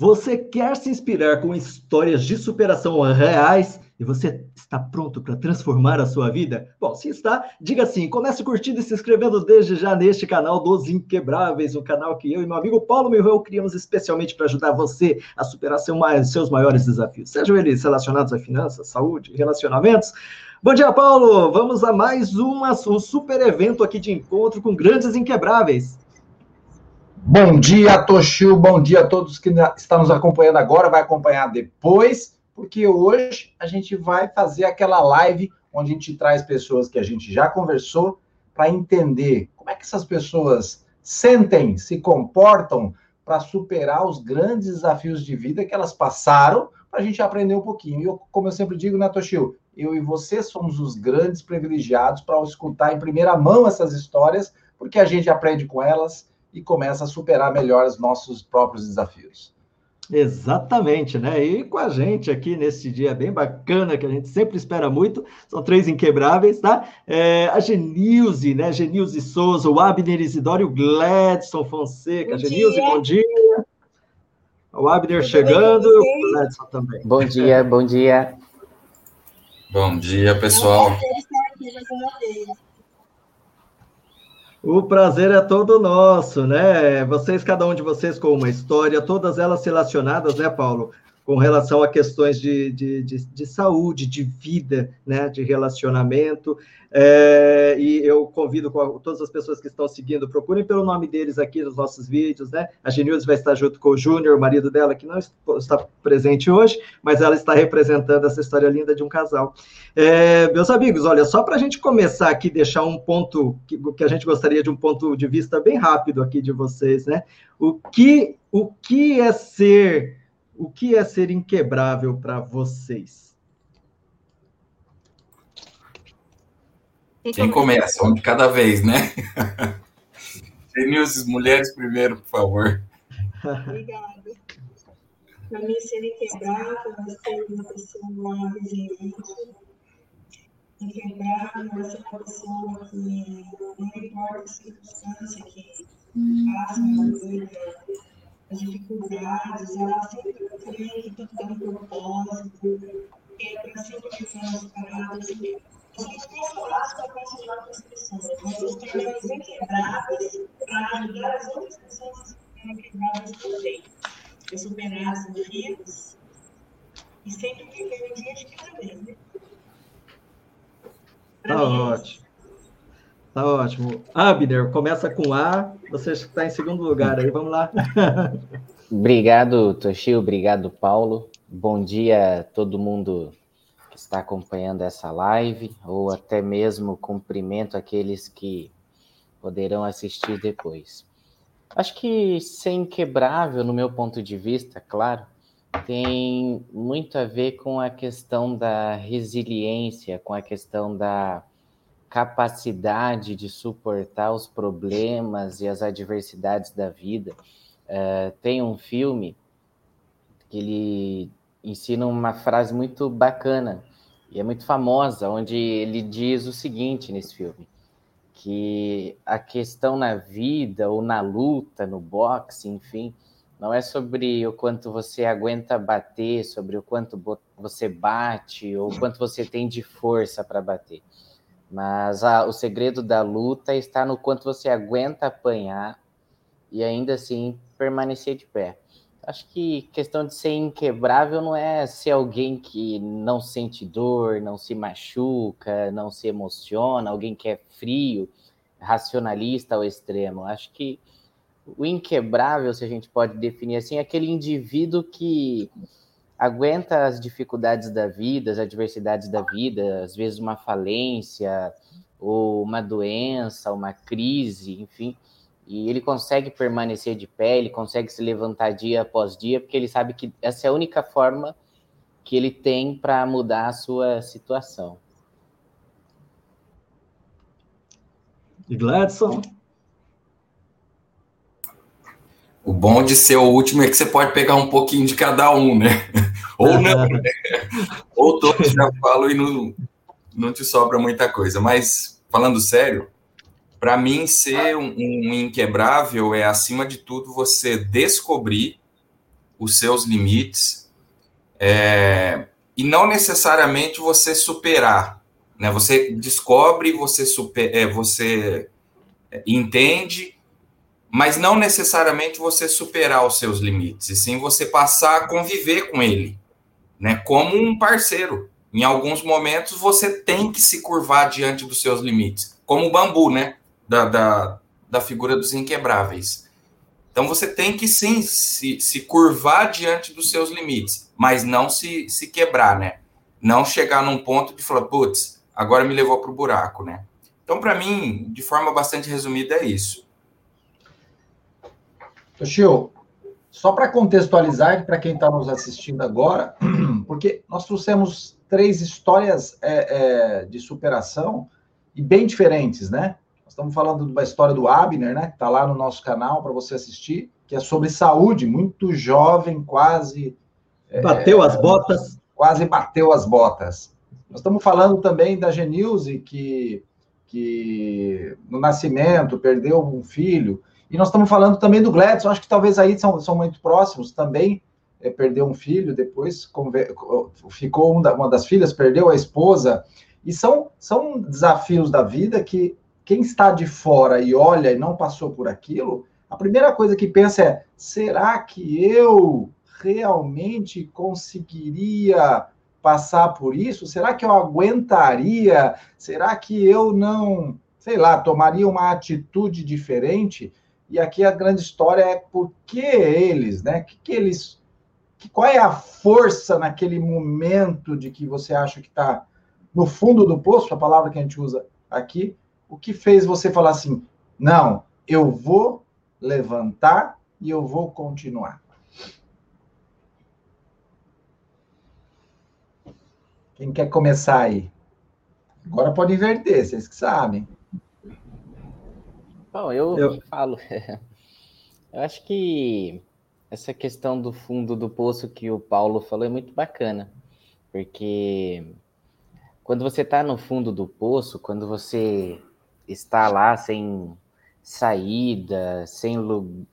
Você quer se inspirar com histórias de superação reais e você está pronto para transformar a sua vida? Bom, se está, diga sim. Comece curtindo e se inscrevendo desde já neste canal dos Inquebráveis, um canal que eu e meu amigo Paulo Milreu criamos especialmente para ajudar você a superar seu, seus maiores desafios, sejam eles relacionados a finanças, saúde, relacionamentos. Bom dia, Paulo! Vamos a mais um super evento aqui de encontro com grandes inquebráveis. Bom dia, Toshio. Bom dia a todos que estão nos acompanhando agora, vai acompanhar depois, porque hoje a gente vai fazer aquela live onde a gente traz pessoas que a gente já conversou para entender como é que essas pessoas sentem, se comportam para superar os grandes desafios de vida que elas passaram, para a gente aprender um pouquinho. E eu, como eu sempre digo, né, Toshio, eu e você somos os grandes privilegiados para escutar em primeira mão essas histórias, porque a gente aprende com elas e começa a superar melhor os nossos próprios desafios. Exatamente, né? E com a gente aqui nesse dia bem bacana, que a gente sempre espera muito, são três inquebráveis, tá? É, a Genilze, né? Genilze Souza, o Abner Isidoro e o Gladson Fonseca. Bom Genilze, dia. bom dia. O Abner chegando e o Gladson também. Bom dia, bom dia. Bom dia, pessoal. É um estar aqui mais uma vez. O prazer é todo nosso, né? Vocês, cada um de vocês com uma história, todas elas relacionadas, né, Paulo? Com relação a questões de, de, de, de saúde, de vida, né? De relacionamento. É, e eu convido todas as pessoas que estão seguindo, procurem pelo nome deles aqui nos nossos vídeos, né? A Genildes vai estar junto com o Júnior, o marido dela, que não está presente hoje, mas ela está representando essa história linda de um casal. É, meus amigos, olha, só para a gente começar aqui, deixar um ponto que, que a gente gostaria de um ponto de vista bem rápido aqui de vocês, né? O que, o que é ser, o que é ser inquebrável para vocês? Quem começa? Um de cada vez, né? Genilson, mulheres primeiro, por favor. Obrigada. Para mim, ser inquebrável é ser uma pessoa resiliente. Inquebrável é ser uma pessoa que, não importa a circunstância que passa na vida, as dificuldades, ela sempre crê que tudo tem um propósito, que é para sempre viver as paradas, sempre a gente tem espaço para continuar com as pessoas. Nós nos tornamos inquebráveis para ajudar as outras pessoas a serem inquebráveis também. A superar os desafios e sempre viver um dia de cada vez. Né? Tá ótimo. Tá ótimo. Abner, começa com A, você está em segundo lugar aí, vamos lá. obrigado, Toshio, obrigado, Paulo. Bom dia a todo mundo está acompanhando essa live, ou até mesmo cumprimento aqueles que poderão assistir depois. Acho que ser inquebrável, no meu ponto de vista, claro, tem muito a ver com a questão da resiliência, com a questão da capacidade de suportar os problemas e as adversidades da vida. Uh, tem um filme que ele ensina uma frase muito bacana e é muito famosa, onde ele diz o seguinte nesse filme, que a questão na vida ou na luta, no boxe, enfim, não é sobre o quanto você aguenta bater, sobre o quanto você bate ou o quanto você tem de força para bater. Mas a, o segredo da luta está no quanto você aguenta apanhar e ainda assim permanecer de pé. Acho que questão de ser inquebrável não é ser alguém que não sente dor, não se machuca, não se emociona, alguém que é frio, racionalista ao extremo. Acho que o inquebrável, se a gente pode definir assim, é aquele indivíduo que aguenta as dificuldades da vida, as adversidades da vida, às vezes uma falência ou uma doença, uma crise, enfim, e ele consegue permanecer de pé, ele consegue se levantar dia após dia, porque ele sabe que essa é a única forma que ele tem para mudar a sua situação. E Gladson? O bom de ser o último é que você pode pegar um pouquinho de cada um, né? Ou não, né? Ou todos já falam e não, não te sobra muita coisa. Mas, falando sério, para mim, ser um, um, inquebrável é, acima de tudo, você descobrir os seus limites é, e não necessariamente você superar, né? Você descobre, você super, é, você entende, mas não necessariamente você superar os seus limites, e sim você passar a conviver com ele, né? Como um parceiro. Em alguns momentos você tem que se curvar diante dos seus limites, como o bambu, né? Da, da, da figura dos inquebráveis. Então você tem que sim se, se curvar diante dos seus limites, mas não se, se quebrar, né? Não chegar num ponto de falar, putz, agora me levou para o buraco, né? Então, para mim, de forma bastante resumida, é isso. Toshio, só para contextualizar para quem está nos assistindo agora, porque nós trouxemos três histórias é, é, de superação e bem diferentes, né? Nós estamos falando de uma história do Abner, né? Que está lá no nosso canal para você assistir, que é sobre saúde, muito jovem, quase. É, bateu é, as botas. Quase bateu as botas. Nós estamos falando também da Genilze, que, que no nascimento perdeu um filho. E nós estamos falando também do Gladson, acho que talvez aí são, são muito próximos também. É, perdeu um filho, depois ficou uma das filhas, perdeu a esposa. E são, são desafios da vida que quem está de fora e olha e não passou por aquilo, a primeira coisa que pensa é: será que eu realmente conseguiria passar por isso? Será que eu aguentaria? Será que eu não, sei lá, tomaria uma atitude diferente? E aqui a grande história é por que eles, né? Que, que eles, que, qual é a força naquele momento de que você acha que está no fundo do poço, a palavra que a gente usa aqui, o que fez você falar assim: não, eu vou levantar e eu vou continuar? Quem quer começar aí? Agora pode inverter, vocês que sabem. Bom, eu, eu... falo. eu acho que essa questão do fundo do poço que o Paulo falou é muito bacana, porque quando você está no fundo do poço, quando você está lá sem saída, sem,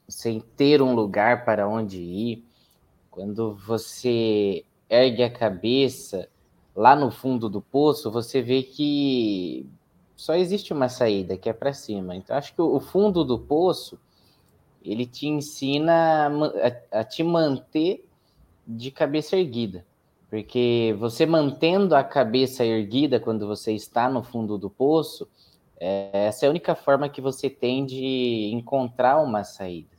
sem ter um lugar para onde ir, quando você ergue a cabeça lá no fundo do poço, você vê que só existe uma saída, que é para cima. Então, acho que o fundo do poço ele te ensina a, te manter de cabeça erguida. Porque você mantendo a cabeça erguida quando você está no fundo do poço, é, essa é a única forma que você tem de encontrar uma saída.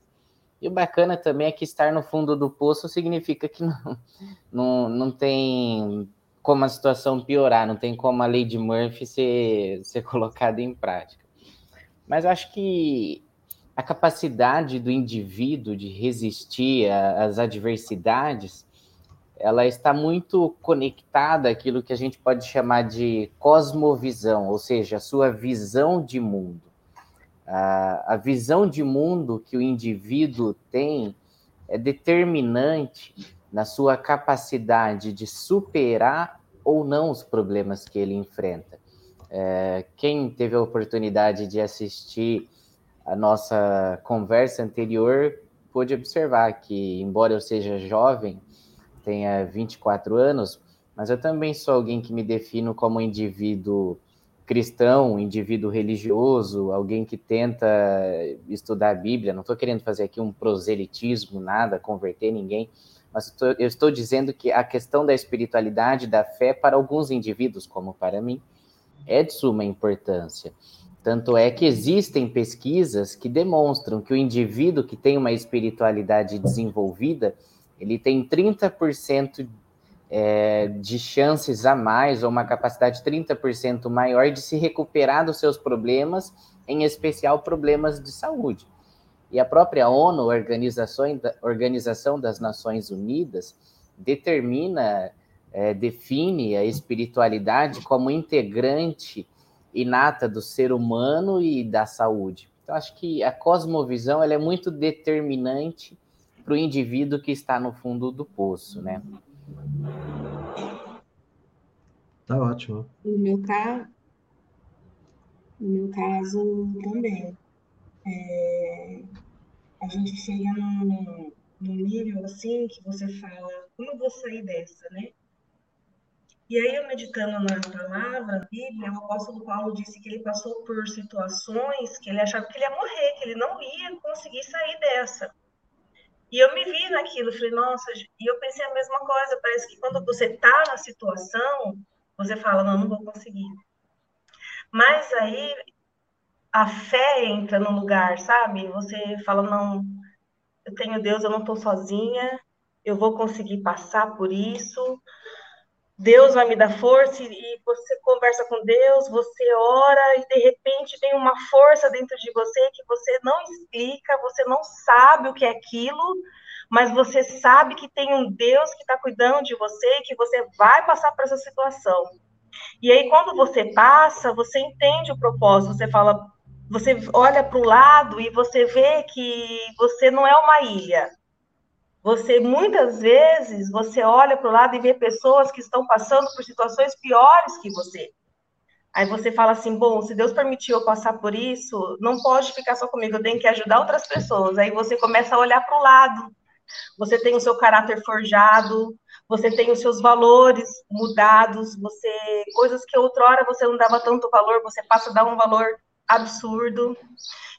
E o bacana também é que estar no fundo do poço significa que não, não, não tem como a situação piorar, não tem como a lei de Murphy ser, ser colocada em prática. Mas acho que a capacidade do indivíduo de resistir às adversidades ela está muito conectada àquilo que a gente pode chamar de cosmovisão, ou seja, a sua visão de mundo. A, a visão de mundo que o indivíduo tem é determinante na sua capacidade de superar ou não os problemas que ele enfrenta. É, quem teve a oportunidade de assistir a nossa conversa anterior pôde observar que, embora eu seja jovem, tenha 24 anos, mas eu também sou alguém que me defino como indivíduo cristão, indivíduo religioso, alguém que tenta estudar a Bíblia. Não estou querendo fazer aqui um proselitismo, nada, converter ninguém, mas eu estou dizendo que a questão da espiritualidade, da fé, para alguns indivíduos, como para mim, é de suma importância. Tanto é que existem pesquisas que demonstram que o indivíduo que tem uma espiritualidade desenvolvida, ele tem 30% é, de chances a mais, ou uma capacidade 30% maior de se recuperar dos seus problemas, em especial problemas de saúde. E a própria ONU, Organização, Organização das Nações Unidas, determina, é, define a espiritualidade como integrante inata do ser humano e da saúde. Então, acho que a cosmovisão ela é muito determinante para o indivíduo que está no fundo do poço, né? Tá ótimo. No meu caso, no meu caso também. É, a gente chega num, num nível assim que você fala, como eu vou sair dessa, né? E aí, eu meditando na palavra, na Bíblia, o apóstolo Paulo disse que ele passou por situações que ele achava que ele ia morrer, que ele não ia conseguir sair dessa. E eu me vi naquilo, falei, nossa, e eu pensei a mesma coisa, parece que quando você está na situação, você fala, não, não vou conseguir. Mas aí a fé entra no lugar, sabe? Você fala, não, eu tenho Deus, eu não estou sozinha, eu vou conseguir passar por isso, Deus vai me dar força e você conversa com Deus, você ora e de repente tem uma força dentro de você que você não explica, você não sabe o que é aquilo, mas você sabe que tem um Deus que está cuidando de você e que você vai passar por essa situação. E aí quando você passa, você entende o propósito, você fala, você olha para o lado e você vê que você não é uma ilha, você muitas vezes você olha para o lado e vê pessoas que estão passando por situações piores que você. Aí você fala assim, bom, se Deus permitiu eu passar por isso, não pode ficar só comigo, eu tenho que ajudar outras pessoas. Aí você começa a olhar para o lado. Você tem o seu caráter forjado, você tem os seus valores mudados, você coisas que outrora você não dava tanto valor, você passa a dar um valor absurdo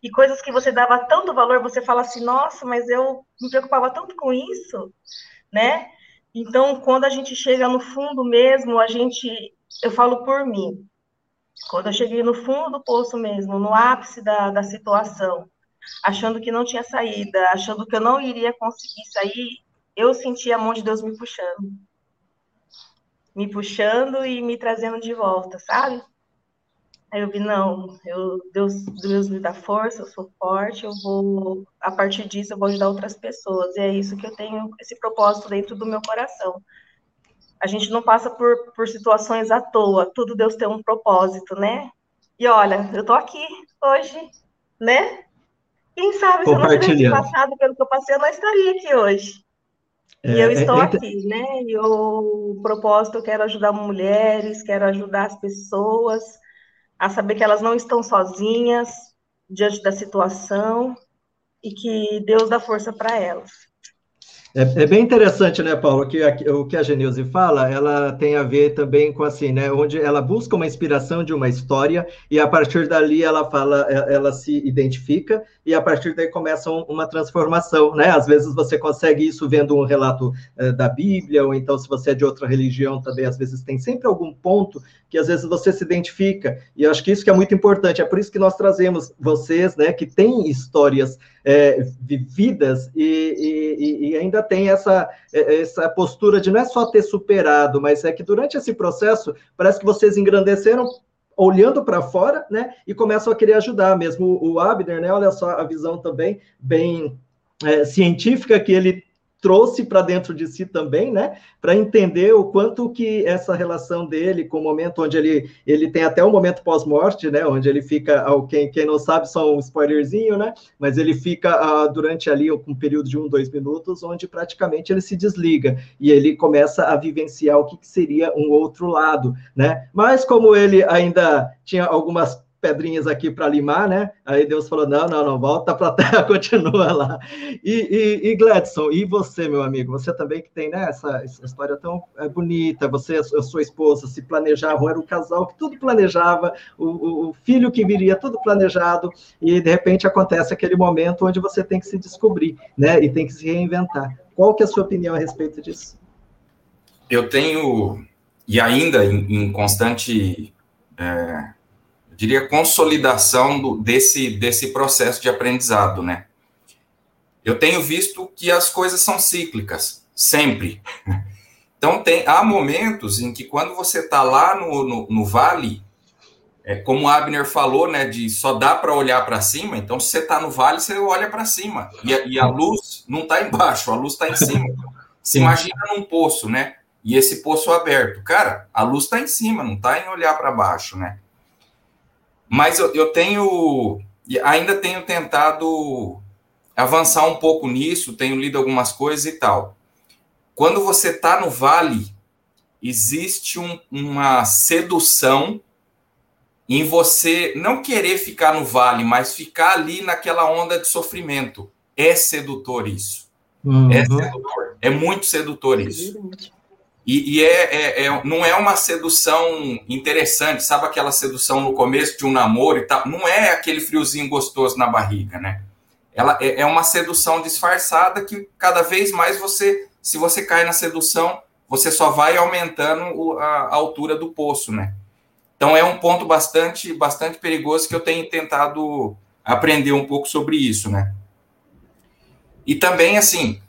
e coisas que você dava tanto valor, você fala assim, nossa, mas eu me preocupava tanto com isso, né? Então, quando a gente chega no fundo mesmo, a gente, eu falo por mim, quando eu cheguei no fundo do poço mesmo, no ápice da, da situação, achando que não tinha saída, achando que eu não iria conseguir sair, eu senti a mão de Deus me puxando. Me puxando e me trazendo de volta, sabe? Aí eu vi, não, eu, Deus, Deus me dá força, eu sou forte, eu vou, a partir disso, eu vou ajudar outras pessoas. E é isso que eu tenho, esse propósito dentro do meu coração. A gente não passa por, por situações à toa, tudo Deus tem um propósito, né? E olha, eu tô aqui hoje, né? Quem sabe se eu não tivesse passado pelo que eu passei, eu não estaria aqui hoje. É, e eu é, estou é, aqui, né? E o propósito, eu quero ajudar mulheres, quero ajudar as pessoas, a saber que elas não estão sozinhas diante da situação e que Deus dá força para elas. É, é, bem interessante, né, Paulo, que a, o que a Genilze fala, ela tem a ver também com assim, né, onde ela busca uma inspiração de uma história e a partir dali ela fala, ela se identifica e a partir daí começa uma transformação, né? Às vezes você consegue isso vendo um relato é, da Bíblia ou então se você é de outra religião também, às vezes tem sempre algum ponto que às vezes você se identifica e eu acho que isso que é muito importante. É por isso que nós trazemos vocês, né, que têm histórias é, vividas e, e, e, ainda tem essa, é, essa postura de não é só ter superado, mas é que durante esse processo parece que vocês engrandeceram olhando para fora, né, e começam a querer ajudar mesmo o Abner, né, olha só a visão também bem é, científica que ele trouxe para dentro de si também, né, para entender o quanto que essa relação dele com o momento onde ele ele tem até um momento pós-morte, né, onde ele fica, quem, quem não sabe, só um spoilerzinho, né, mas ele fica uh, durante ali um período de um, dois minutos, onde praticamente ele se desliga e ele começa a vivenciar o que, que seria um outro lado, né, mas como ele ainda tinha algumas pedrinhas aqui para limar, né? Aí Deus falou: não, não, não, volta para a terra, continua lá. E, e, e, Gladson, e você, meu amigo, você também que tem né, essa, essa história tão é, bonita, você e sua esposa se planejavam, era um casal que tudo planejava, o, o, filho que viria, tudo planejado, e de repente acontece aquele momento onde você tem que se descobrir, né? E tem que se reinventar. Qual que é a sua opinião a respeito disso? Eu tenho, e ainda em, em constante. É diria, consolidação do, desse, desse processo de aprendizado, né? Eu tenho visto que as coisas são cíclicas, sempre. Então, tem, há momentos em que, quando você está lá no, no, no, vale, é, como o Abner falou, né, de só dá para olhar para cima, então, se você está no vale, você olha para cima. E a, e a, luz não está embaixo, a luz está em cima. Se imagina num poço, né? E esse poço aberto. Cara, a luz está em cima, não está em olhar para baixo, né? Mas eu, eu tenho, ainda tenho tentado avançar um pouco nisso, tenho lido algumas coisas e tal. Quando você está no vale, existe um, uma sedução em você não querer ficar no vale, mas ficar ali naquela onda de sofrimento. É sedutor isso. Uhum. É sedutor. É muito sedutor isso. E, e é, é, é, não é uma sedução interessante, sabe aquela sedução no começo de um namoro e tal? Não é aquele friozinho gostoso na barriga, né? Ela é, é uma sedução disfarçada que cada vez mais você, se você cai na sedução, você só vai aumentando a, altura do poço, né? Então é um ponto bastante, bastante perigoso que eu tenho tentado aprender um pouco sobre isso, né? E também, assim,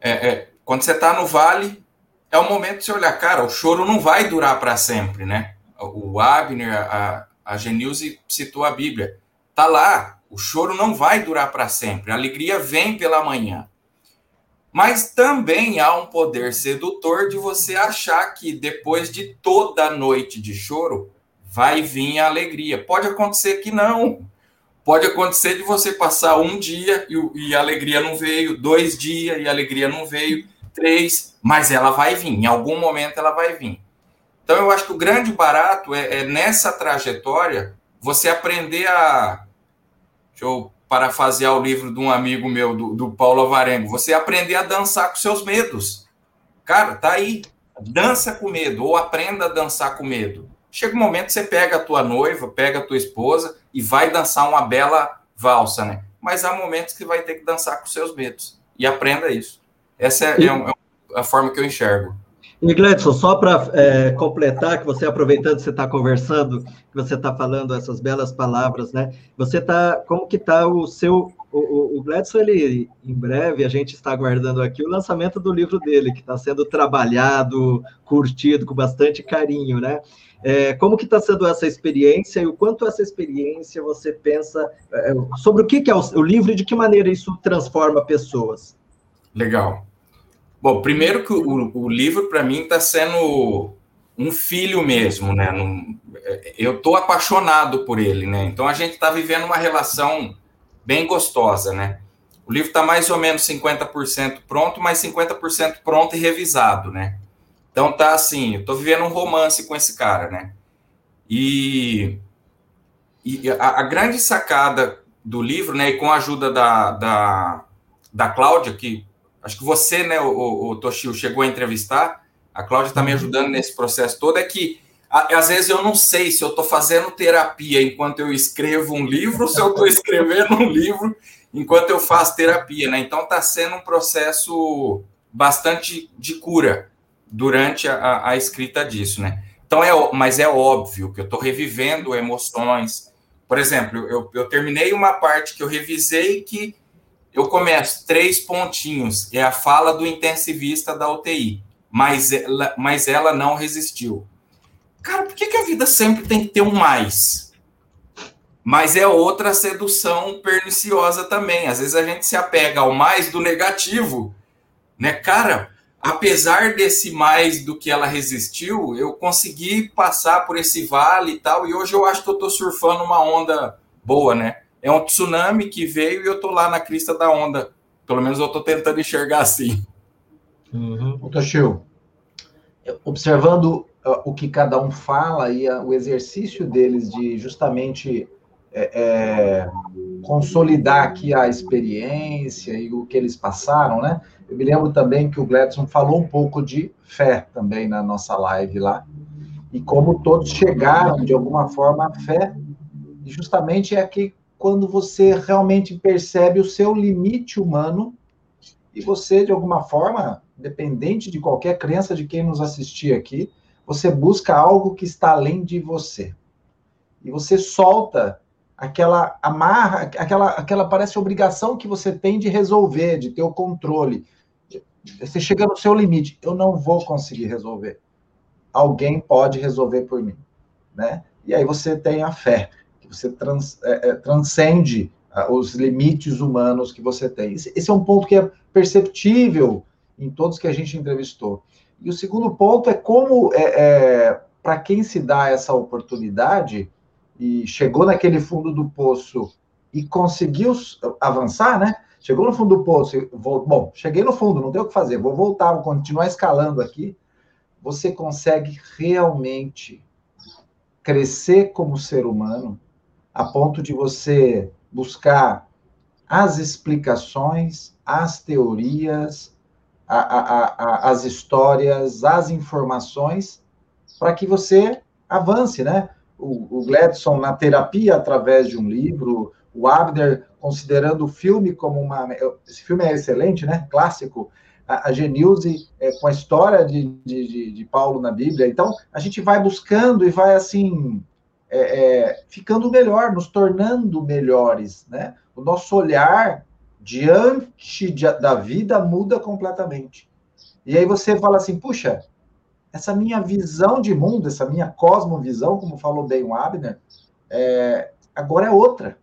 é, é, quando você está no vale, é o momento de você olhar, cara, o choro não vai durar para sempre, né? O Abner, a, a Genilze citou a Bíblia. Tá lá, o choro não vai durar para sempre, a alegria vem pela manhã. Mas também há um poder sedutor de você achar que depois de toda a noite de choro, vai vir a alegria. Pode acontecer que não. Pode acontecer de você passar um dia e, e a alegria não veio, dois dias e a alegria não veio, três, mas ela vai vir, em algum momento ela vai vir. Então eu acho que o grande barato é, é nessa trajetória você aprender a. Deixa eu parafasear o livro de um amigo meu, do, do Paulo Avarengo. Você aprender a dançar com seus medos. Cara, tá aí. Dança com medo, ou aprenda a dançar com medo. Chega um momento que você pega a tua noiva, pega a tua esposa e vai dançar uma bela valsa, né? Mas há momentos que vai ter que dançar com seus medos. E aprenda isso. Essa é, é, é a forma que eu enxergo. E Gledson, só para é, completar, que você aproveitando que você está conversando, que você está falando essas belas palavras, né? Você está, como que está o seu, o, o, Gledson, ele, em breve, a gente está aguardando aqui o lançamento do livro dele, que está sendo trabalhado, curtido com bastante carinho, né? É, como que está sendo essa experiência e o quanto essa experiência você pensa é, sobre o que, que é o, o livro e de que maneira isso transforma pessoas? Legal. Bom, primeiro que o, o livro, para mim, está sendo um filho mesmo, né? eu estou apaixonado por ele, né? Então a gente está vivendo uma relação bem gostosa, né? O livro está mais ou menos 50% pronto, mas 50% pronto e revisado, né? Então tá assim, eu vivendo um romance com esse cara, né? E, e a, a, grande sacada do livro, né, e com a ajuda da, da, da Cláudia, que acho que você, né, o, o Toshio, chegou a entrevistar, a Cláudia está me uhum. ajudando nesse processo todo, é que às vezes eu não sei se eu estou fazendo terapia enquanto eu escrevo um livro, ou se eu estou escrevendo um livro enquanto eu faço terapia, né? Então está sendo um processo bastante de cura durante a, a escrita disso, né? Então é, mas é óbvio que eu estou revivendo emoções. Por exemplo, eu, eu terminei uma parte que eu revisei que eu começo três pontinhos, é a fala do intensivista da UTI, mas ela, mas ela não resistiu. Cara, por que, que a vida sempre tem que ter um mais? Mas é outra sedução perniciosa também. Às vezes a gente se apega ao mais do negativo, né? Cara, apesar desse mais do que ela resistiu, eu consegui passar por esse vale e tal, e hoje eu acho que eu estou surfando uma onda boa, né? É um tsunami que veio e eu tô lá na crista da onda. Pelo menos eu tô tentando enxergar assim. Uhum. Toshio, observando uh, o que cada um fala e uh, o exercício deles de justamente é, é, consolidar aqui a experiência e o que eles passaram, né? Eu me lembro também que o Gladson falou um pouco de fé também na nossa live lá, e como todos chegaram de alguma forma à fé, e justamente é que quando você realmente percebe o seu limite humano e você, de alguma forma, dependente de qualquer crença de quem nos assistir aqui, você busca algo que está além de você. E você solta aquela amarra, aquela, aquela parece obrigação que você tem de resolver, de ter o controle. Você chega no seu limite, eu não vou conseguir resolver. Alguém pode resolver por mim, né? E aí você tem a fé você trans, é, é, transcende uh, os limites humanos que você tem. Esse, esse, é um ponto que é perceptível em todos que a gente entrevistou. E o segundo ponto é como, é, é para quem se dá essa oportunidade e chegou naquele fundo do poço e conseguiu avançar, né? Chegou no fundo do poço, vou, bom, cheguei no fundo, não tem o que fazer, vou voltar, vou continuar escalando aqui. Você consegue realmente crescer como ser humano a ponto de você buscar as explicações, as teorias, a, a, a, as histórias, as informações, para que você avance, né? O, o Gladson na terapia através de um livro, o Abner considerando o filme como uma. Esse filme é excelente, né? Clássico. A, a Genilze é, com a história de, de, de, Paulo na Bíblia. Então, a gente vai buscando e vai assim. É, é, ficando melhor, nos tornando melhores, né? O nosso olhar diante de, da vida muda completamente. E aí você fala assim, puxa, essa minha visão de mundo, essa minha cosmovisão, como falou bem o Abner, é, agora é outra.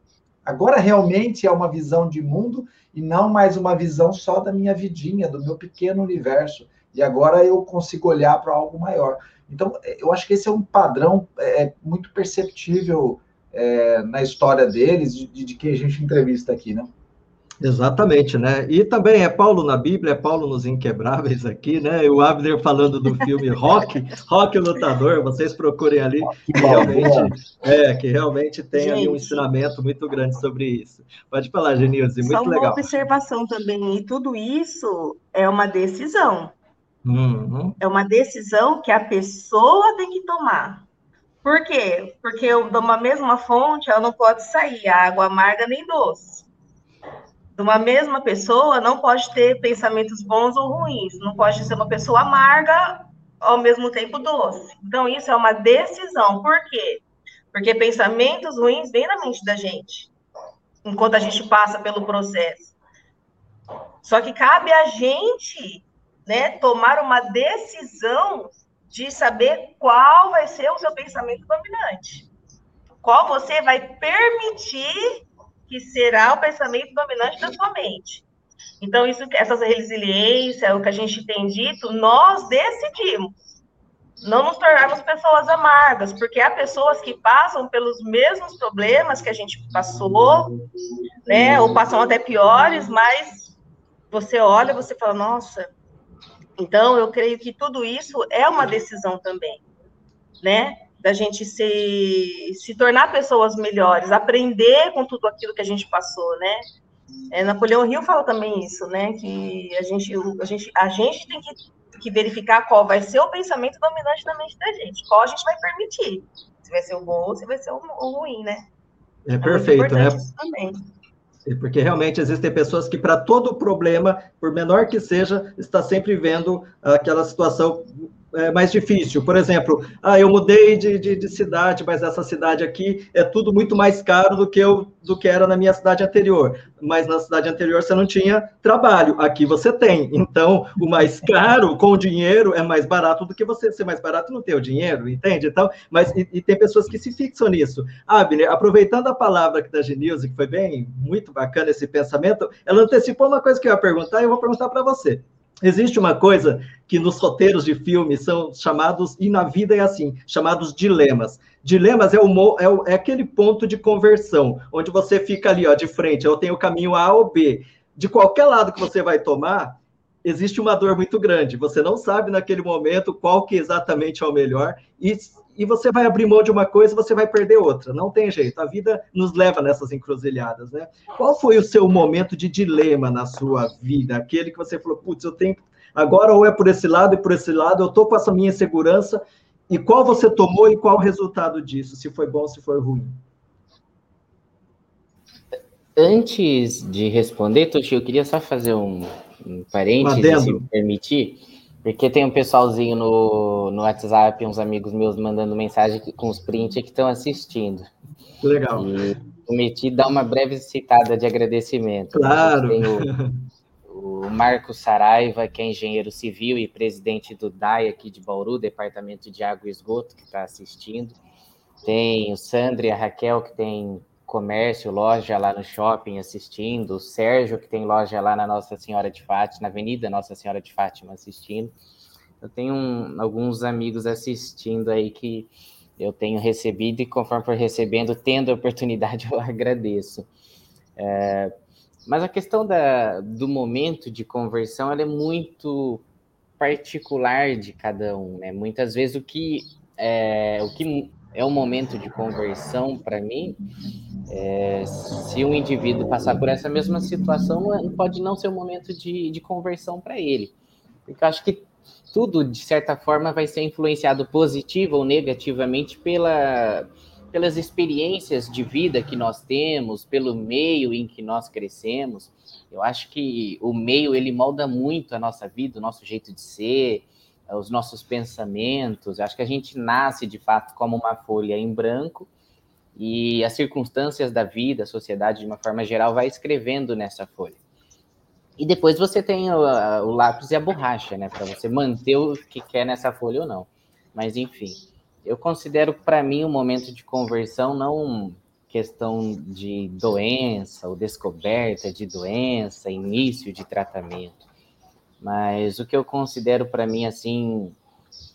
Agora realmente é uma visão de mundo e não mais uma visão só da minha vidinha, do meu pequeno universo. E agora eu consigo olhar para algo maior. Então, eu acho que esse é um padrão é, muito perceptível é, na história deles, de, de quem a gente entrevista aqui, né? Exatamente, né? E também é Paulo na Bíblia, é Paulo nos Inquebráveis aqui, né? E o Abner falando do filme Rock, Rock Lutador, vocês procurem ali, que realmente, é, que realmente tem Gente, ali um ensinamento muito grande sobre isso. Pode falar, Genilze, muito só uma legal. observação também, e tudo isso é uma decisão. Uhum. É uma decisão que a pessoa tem que tomar. Por quê? Porque de uma mesma fonte, ela não pode sair água amarga nem doce de uma mesma pessoa não pode ter pensamentos bons ou ruins, não pode ser uma pessoa amarga ao mesmo tempo doce. Então, isso é uma decisão. Por quê? Porque pensamentos ruins vêm na mente da gente, enquanto a gente passa pelo processo. Só que cabe a gente né, tomar uma decisão de saber qual vai ser o seu pensamento dominante. Qual você vai permitir que será o pensamento dominante da sua mente. Então, isso, essa resiliência, o que a gente tem dito, nós decidimos não nos tornarmos pessoas amargas, porque há pessoas que passam pelos mesmos problemas que a gente passou, né, ou passam até piores, mas você olha, você fala, nossa. Então, eu creio que tudo isso é uma decisão também, né? da gente se, se tornar pessoas melhores, aprender com tudo aquilo que a gente passou, né? É, Napoleão Hill fala também isso, né? Que a gente, a gente, a gente tem que, que verificar qual vai ser o pensamento dominante da mente da gente, qual a gente vai permitir. Se vai ser o bom ou se vai ser o, o ruim, né? É, é perfeito, né? Também. Porque realmente existem pessoas que, para todo problema, por menor que seja, está sempre vendo aquela situação é, mais difícil. Por exemplo, ah, eu mudei de, de, de, cidade, mas essa cidade aqui é tudo muito mais caro do que, eu, do que era na minha cidade anterior. Mas na cidade anterior você não tinha trabalho, aqui você tem. Então, o mais caro com o dinheiro é mais barato do que você ser mais barato e não ter o dinheiro, entende? Então, mas e, e tem pessoas que se fixam nisso. Ah, Abner, aproveitando a palavra aqui da Genilze, que foi bem, muito bacana esse pensamento, ela antecipou uma coisa que eu ia perguntar e eu vou perguntar para você. Existe uma coisa que nos roteiros de filme são chamados, e na vida é assim, chamados dilemas. Dilemas é, o, é, o, é aquele ponto de conversão, onde você fica ali, ó, de frente, eu tenho o caminho A ou B. De qualquer lado que você vai tomar, existe uma dor muito grande. Você não sabe naquele momento qual que exatamente é o melhor, e e você vai abrir mão de uma coisa, você vai perder outra. Não tem jeito. A vida nos leva nessas encruzilhadas, né? Qual foi o seu momento de dilema na sua vida? Aquele que você falou, putz, eu tenho agora ou é por esse lado e por esse lado, eu tô com essa minha insegurança. E qual você tomou e qual o resultado disso? Se foi bom, se foi ruim? Antes de responder, Toshi, eu queria só fazer um, um parênteses, se me permitir. Porque tem um pessoalzinho no, no WhatsApp, uns amigos meus mandando mensagem com os prints que estão assistindo. Legal. E prometi dar uma breve citada de agradecimento. Claro. Tem o, o Marco Saraiva, que é engenheiro civil e presidente do DAI aqui de Bauru, Departamento de Água e Esgoto, que está assistindo. Tem o Sandro e a Raquel, que tem comércio, loja lá no shopping assistindo, o Sérgio, que tem loja lá na Nossa Senhora de Fátima, na Avenida Nossa Senhora de Fátima assistindo. Eu tenho um, alguns amigos assistindo aí que eu tenho recebido e conforme for recebendo, tendo a oportunidade, eu agradeço. É, mas a questão da, do momento de conversão é muito particular de cada um, né? Muitas vezes o que, é, o que é um momento de conversão para mim, é, se um indivíduo passar por essa mesma situação, é, pode não ser um momento de, de conversão para ele. Porque eu acho que tudo, de certa forma, vai ser influenciado positiva ou negativamente pela, pelas experiências de vida que nós temos, pelo meio em que nós crescemos. Eu acho que o meio ele molda muito a nossa vida, o nosso jeito de ser, os nossos pensamentos. Eu acho que a gente nasce de fato como uma folha em branco e as circunstâncias da vida, a sociedade de uma forma geral vai escrevendo nessa folha. E depois você tem o, o lápis e a borracha, né, para você manter o que quer nessa folha ou não. Mas enfim, eu considero para mim um momento de conversão não questão de doença ou descoberta de doença, início de tratamento. Mas o que eu considero para mim assim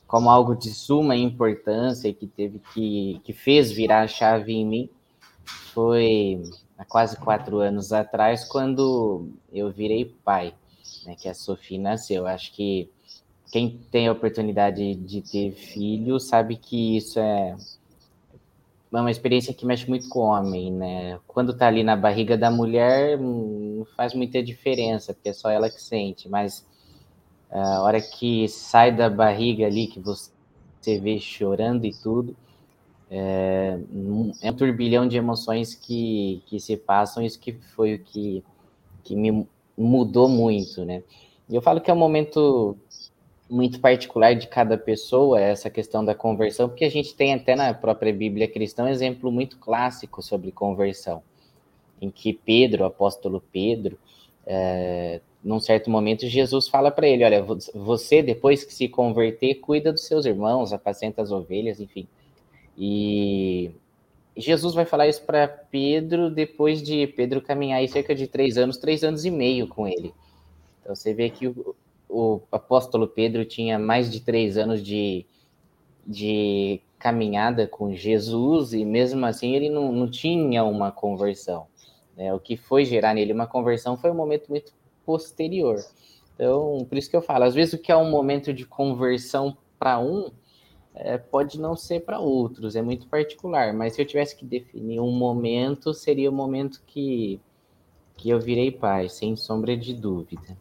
como algo de suma importância que teve que que fez virar a chave em mim foi há quase quatro anos atrás quando eu virei pai, né, que a Sofia nasceu. Acho que quem tem a oportunidade de ter filho sabe que isso é é uma experiência que mexe muito com o homem, né? Quando tá ali na barriga da mulher, não faz muita diferença, porque é só ela que sente, mas a hora que sai da barriga ali, que você vê chorando e tudo, é, é um turbilhão de emoções que, que se passam, isso que foi o que, que me mudou muito, né? E eu falo que é um momento muito particular de cada pessoa essa questão da conversão, porque a gente tem até na própria Bíblia cristã um exemplo muito clássico sobre conversão, em que Pedro, o apóstolo Pedro, é, num certo momento Jesus fala para ele, olha, você depois que se converter, cuida dos seus irmãos, apacenta as ovelhas, enfim. E Jesus vai falar isso para Pedro depois de Pedro caminhar cerca de três anos, três anos e meio com ele. Então você vê que o, o apóstolo Pedro tinha mais de três anos de, de caminhada com Jesus e mesmo assim ele não, não tinha uma conversão. Né? O que foi gerar nele uma conversão foi um momento muito posterior. Então, por isso que eu falo, às vezes o que é um momento de conversão para um é, pode não ser para outros, é muito particular. Mas se eu tivesse que definir um momento, seria o momento que, que eu virei pai, sem sombra de dúvida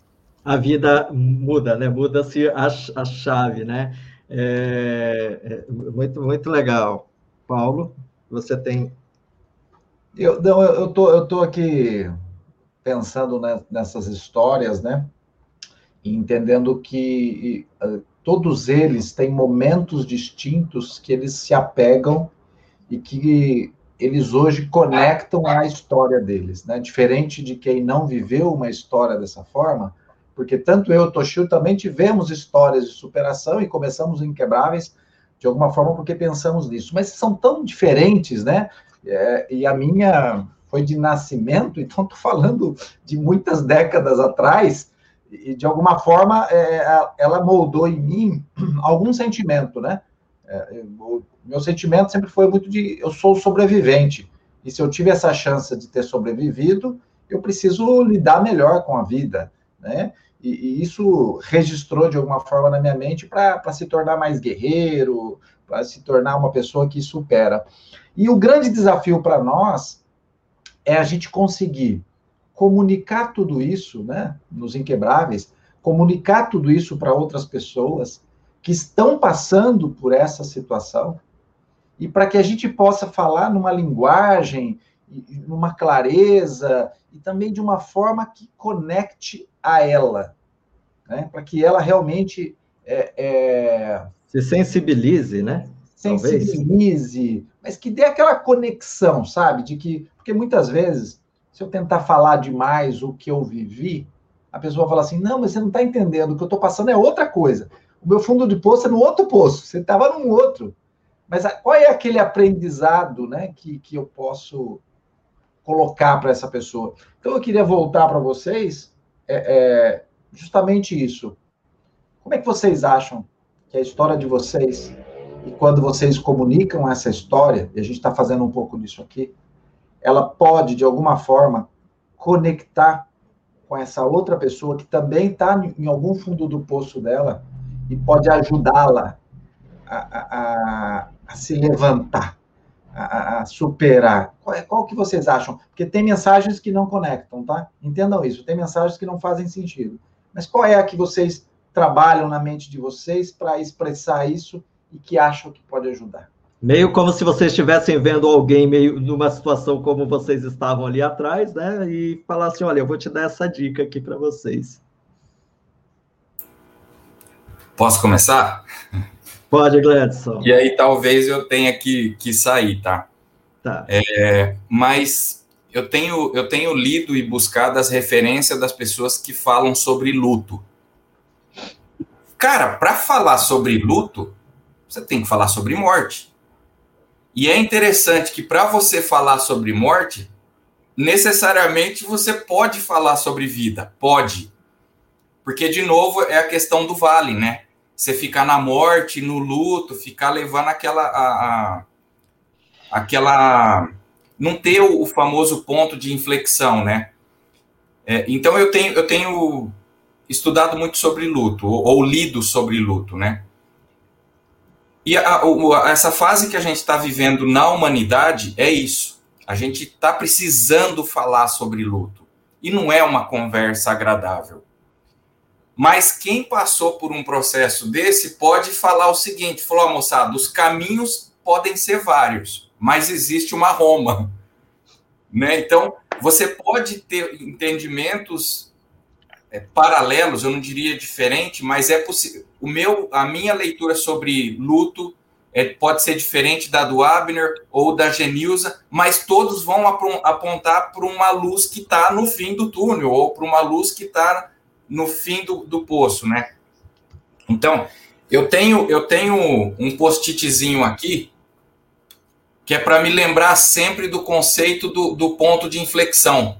a vida muda, né? Muda-se a, a chave, né? É, é, muito, muito legal. Paulo, você tem. Eu, não, eu, tô, eu tô aqui pensando nessas histórias, né? E entendendo que uh, todos eles têm momentos distintos que eles se apegam e que eles hoje conectam à história deles, né? Diferente de quem não viveu uma história dessa forma, porque tanto eu Toshio também tivemos histórias de superação e começamos Inquebráveis de alguma forma porque pensamos nisso, mas são tão diferentes, né? É, e a minha foi de nascimento, então estou falando de muitas décadas atrás, e de alguma forma é, ela moldou em mim algum sentimento, né? É, meu sentimento sempre foi muito de eu sou sobrevivente, e se eu tive essa chance de ter sobrevivido, eu preciso lidar melhor com a vida, né? E, e isso registrou de alguma forma na minha mente para se tornar mais guerreiro, para se tornar uma pessoa que supera. E o grande desafio para nós é a gente conseguir comunicar tudo isso, né, nos inquebráveis, comunicar tudo isso para outras pessoas que estão passando por essa situação e para que a gente possa falar numa linguagem, numa clareza e também de uma forma que conecte a ela, né? para que ela realmente é, é... se sensibilize, né? Sensibilize, Talvez. Mas que dê aquela conexão, sabe? De que, porque muitas vezes, se eu tentar falar demais o que eu vivi, a pessoa fala assim: não, mas você não está entendendo, o que eu estou passando é outra coisa. O meu fundo de poço é no outro poço, você estava num outro. Mas qual é aquele aprendizado né, que, que eu posso colocar para essa pessoa? Então eu queria voltar para vocês é, é, justamente isso. Como é que vocês acham que a história de vocês, e quando vocês comunicam essa história, e a gente está fazendo um pouco disso aqui, ela pode, de alguma forma, conectar com essa outra pessoa que também está em algum fundo do poço dela e pode ajudá-la a, a, a se levantar, a, superar? Qual, é, qual que vocês acham? Porque tem mensagens que não conectam, tá? Entendam isso. Tem mensagens que não fazem sentido. Mas qual é a que vocês trabalham na mente de vocês para expressar isso e que acham que pode ajudar? Meio como se vocês estivessem vendo alguém meio numa situação como vocês estavam ali atrás, né? E falassem, olha, eu vou te dar essa dica aqui para vocês. Posso começar? Pode, Gladson. E aí talvez eu tenha que, que sair, tá? Tá. É, mas eu tenho, eu tenho lido e buscado as referências das pessoas que falam sobre luto. Cara, para falar sobre luto, você tem que falar sobre morte. E é interessante que para você falar sobre morte, necessariamente você pode falar sobre vida, pode. Porque, de novo, é a questão do vale, né? Você ficar na morte, no luto, ficar levando aquela. A, a, aquela. Não ter o, famoso ponto de inflexão, né? É, então, eu tenho, eu tenho estudado muito sobre luto, ou, ou lido sobre luto, né? E a, a, essa fase que a gente está vivendo na humanidade é isso. A gente está precisando falar sobre luto. E não é uma conversa agradável. Mas quem passou por um processo desse pode falar o seguinte: falou, moçada, os caminhos podem ser vários, mas existe uma Roma. Né? Então, você pode ter entendimentos é, paralelos, eu não diria diferente, mas é possível. O meu, a minha leitura sobre luto é, pode ser diferente da do Abner ou da Genilza, mas todos vão apontar para uma luz que está no fim do túnel ou para uma luz que está no fim do, do poço, né? Então, eu tenho, eu tenho um post-itzinho aqui que é para me lembrar sempre do conceito do, do ponto de inflexão.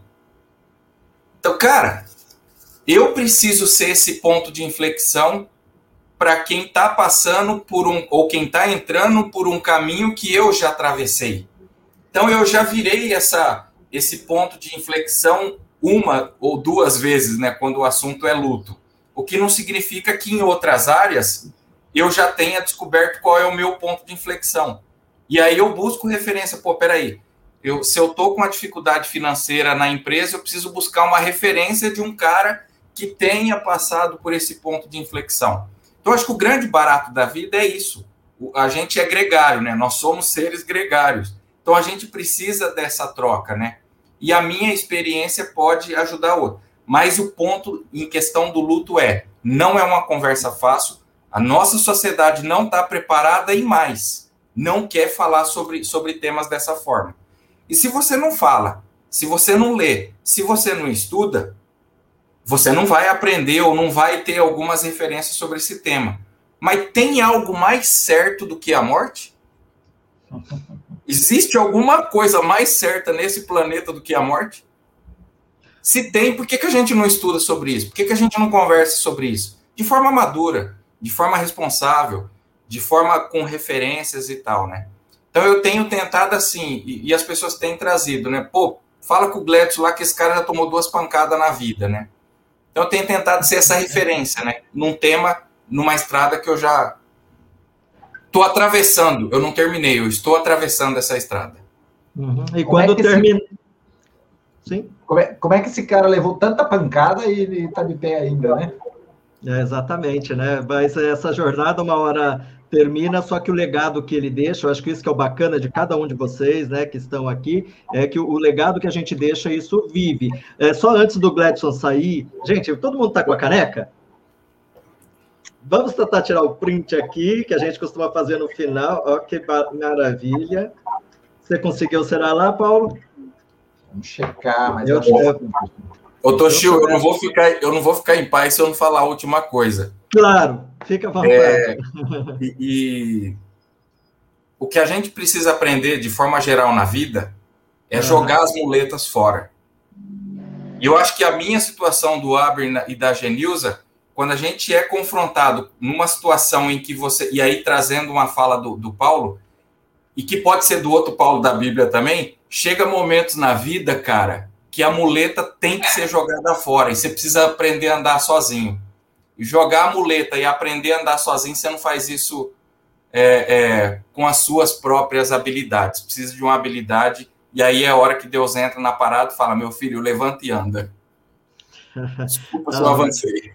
Então, cara, eu preciso ser esse ponto de inflexão para quem está passando por um, ou quem está entrando por um caminho que eu já atravessei. Então, eu já virei essa, esse ponto de inflexão uma ou duas vezes, né, quando o assunto é luto. O que não significa que em outras áreas eu já tenha descoberto qual é o meu ponto de inflexão. E aí eu busco referência, pô, peraí, eu, se eu tô com uma dificuldade financeira na empresa, eu preciso buscar uma referência de um cara que tenha passado por esse ponto de inflexão. Então, acho que o grande barato da vida é isso. A gente é gregário, né? Nós somos seres gregários. Então, a gente precisa dessa troca, né? e a minha experiência pode ajudar o outro. Mas o ponto em questão do luto é: não é uma conversa fácil, a nossa sociedade não está preparada e mais, não quer falar sobre, sobre temas dessa forma. E se você não fala, se você não lê, se você não estuda, você não vai aprender ou não vai ter algumas referências sobre esse tema. Mas tem algo mais certo do que a morte? Existe alguma coisa mais certa nesse planeta do que a morte? Se tem, por que, que a gente não estuda sobre isso? Por que, que a gente não conversa sobre isso? De forma madura, de forma responsável, de forma com referências e tal, né? Então eu tenho tentado assim, e, e as pessoas têm trazido, né? Pô, fala com o Gladys lá que esse cara já tomou duas pancadas na vida, né? Então eu tenho tentado ser essa referência, né? Num tema, numa estrada que eu já estou atravessando, eu não terminei, eu estou atravessando essa estrada. Uhum. E como quando é termina. Esse... Sim. Como é, como é que esse cara levou tanta pancada e ele está de pé ainda, né? É, exatamente, né? Mas essa jornada, uma hora termina, só que o legado que ele deixa, eu acho que isso que é o bacana de cada um de vocês, né, que estão aqui, é que o, o legado que a gente deixa, isso vive. É, só antes do Gladson sair, gente, todo mundo tá com a caneca? Vamos tentar tirar o print aqui, que a gente costuma fazer no final. Ó, que maravilha. Você conseguiu, será lá, Paulo? Vamos checar, mas eu, acho que... Ô, Toshio, eu não, vou ficar, eu não vou ficar em paz se eu não falar a última coisa. Claro, fica à vontade. É, e, e, o que a gente precisa aprender de forma geral na vida é jogar as muletas fora. E eu acho que a minha situação do Aber e da Genilza quando a gente é confrontado numa situação em que você. E aí, trazendo uma fala do, do Paulo, e que pode ser do outro Paulo da Bíblia também, chega momentos na vida, cara, que a muleta tem que ser jogada fora e você precisa aprender a andar sozinho. E jogar a muleta e aprender a andar sozinho, você não faz isso é, é, com as suas próprias habilidades. Precisa de uma habilidade, e aí é a hora que Deus entra na parada e fala: meu filho, levanta e anda. Desculpa se eu avancei.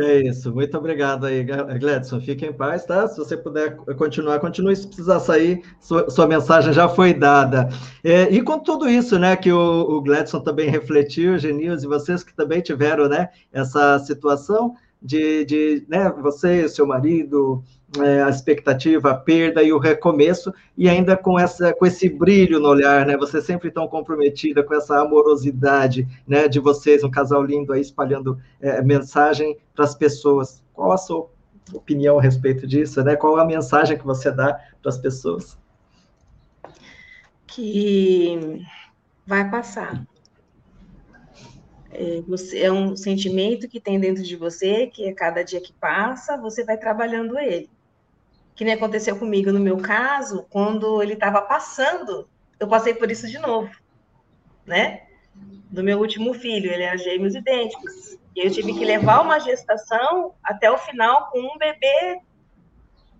É isso, muito obrigado aí, Gledson. Fique em paz, tá? Se você puder continuar, continue. Se precisar sair, sua, sua mensagem já foi dada. É, e com tudo isso, né, que o, o Gledson também refletiu, Genils, e vocês que também tiveram, né, essa situação de, de né, você, seu marido, é, a expectativa, a perda e o recomeço, e ainda com, essa, com esse brilho no olhar, né? Você sempre tão comprometida com essa amorosidade, né? De vocês, um casal lindo aí espalhando é, mensagem para as pessoas. Qual a sua opinião a respeito disso, né? Qual a mensagem que você dá para as pessoas? Que vai passar. É, é um sentimento que tem dentro de você, que a cada dia que passa, você vai trabalhando ele que nem aconteceu comigo no meu caso, quando ele estava passando, eu passei por isso de novo, né? Do meu último filho, ele era gêmeos idênticos. E eu tive que levar uma gestação até o final com um bebê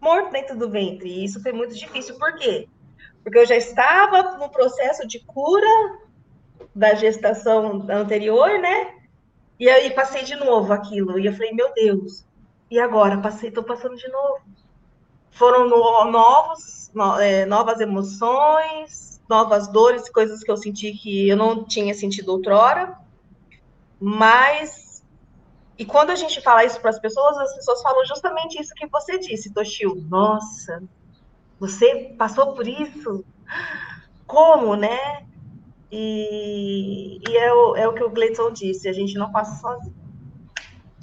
morto dentro do ventre. E isso foi muito difícil. Por quê? Porque eu já estava no processo de cura da gestação anterior, né? E aí passei de novo aquilo. E eu falei, meu Deus, e agora? Passei, estou passando de novo foram no, novos, no, é, novas emoções, novas dores, coisas que eu senti que eu não tinha sentido outrora. Mas, e quando a gente fala isso para as pessoas, as pessoas falam justamente isso que você disse, Toshio. Nossa, você passou por isso? Como, né? E, e é, o, é o que o Gleison disse, a gente não passa sozinho.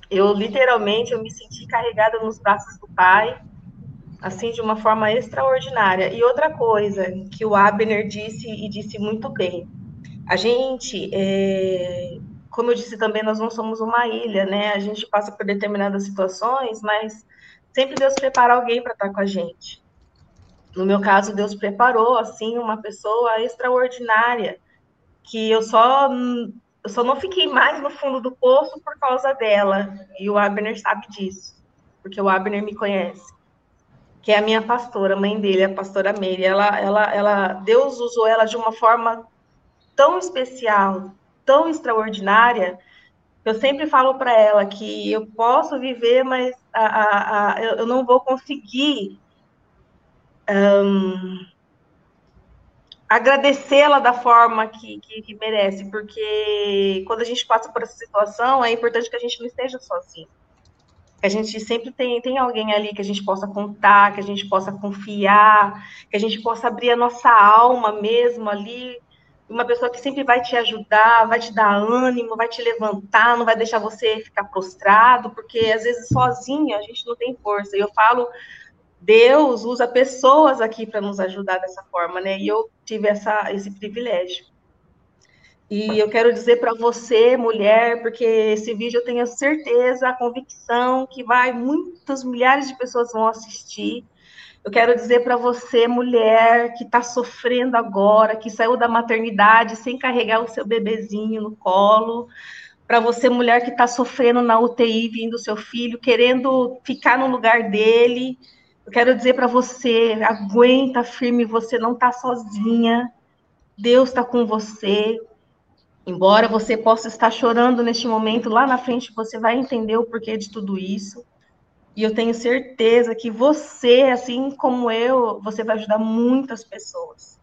Eu, literalmente, eu me senti carregada nos braços do pai, assim, de uma forma extraordinária. E outra coisa que o Abner disse e disse muito bem, a gente, é, como eu disse também, nós não somos uma ilha, né? A gente passa por determinadas situações, mas sempre Deus prepara alguém para estar com a gente. No meu caso, Deus preparou, assim, uma pessoa extraordinária, que eu só, eu só não fiquei mais no fundo do poço por causa dela. E o Abner sabe disso, porque o Abner me conhece que é a minha pastora, a mãe dele, a pastora Meire. Ela, ela, ela, Deus usou ela de uma forma tão especial, tão extraordinária. Eu sempre falo para ela que eu posso viver, mas a, a, a, eu não vou conseguir um, agradecê-la da forma que, que, que merece, porque quando a gente passa por essa situação, é importante que a gente não esteja sozinho que a gente sempre tem, tem alguém ali que a gente possa contar, que a gente possa confiar, que a gente possa abrir a nossa alma mesmo ali, uma pessoa que sempre vai te ajudar, vai te dar ânimo, vai te levantar, não vai deixar você ficar prostrado, porque às vezes sozinho a gente não tem força. E eu falo, Deus usa pessoas aqui para nos ajudar dessa forma, né? E eu tive essa, esse privilégio. E eu quero dizer para você, mulher, porque esse vídeo eu tenho certeza, a convicção que vai muitas milhares de pessoas vão assistir. Eu quero dizer para você, mulher, que está sofrendo agora, que saiu da maternidade sem carregar o seu bebezinho no colo. Para você, mulher que está sofrendo na UTI, vindo seu filho, querendo ficar no lugar dele. Eu quero dizer para você, aguenta firme, você não está sozinha. Deus está com você. Embora você possa estar chorando neste momento, lá na frente você vai entender o porquê de tudo isso. E eu tenho certeza que você, assim como eu, você vai ajudar muitas pessoas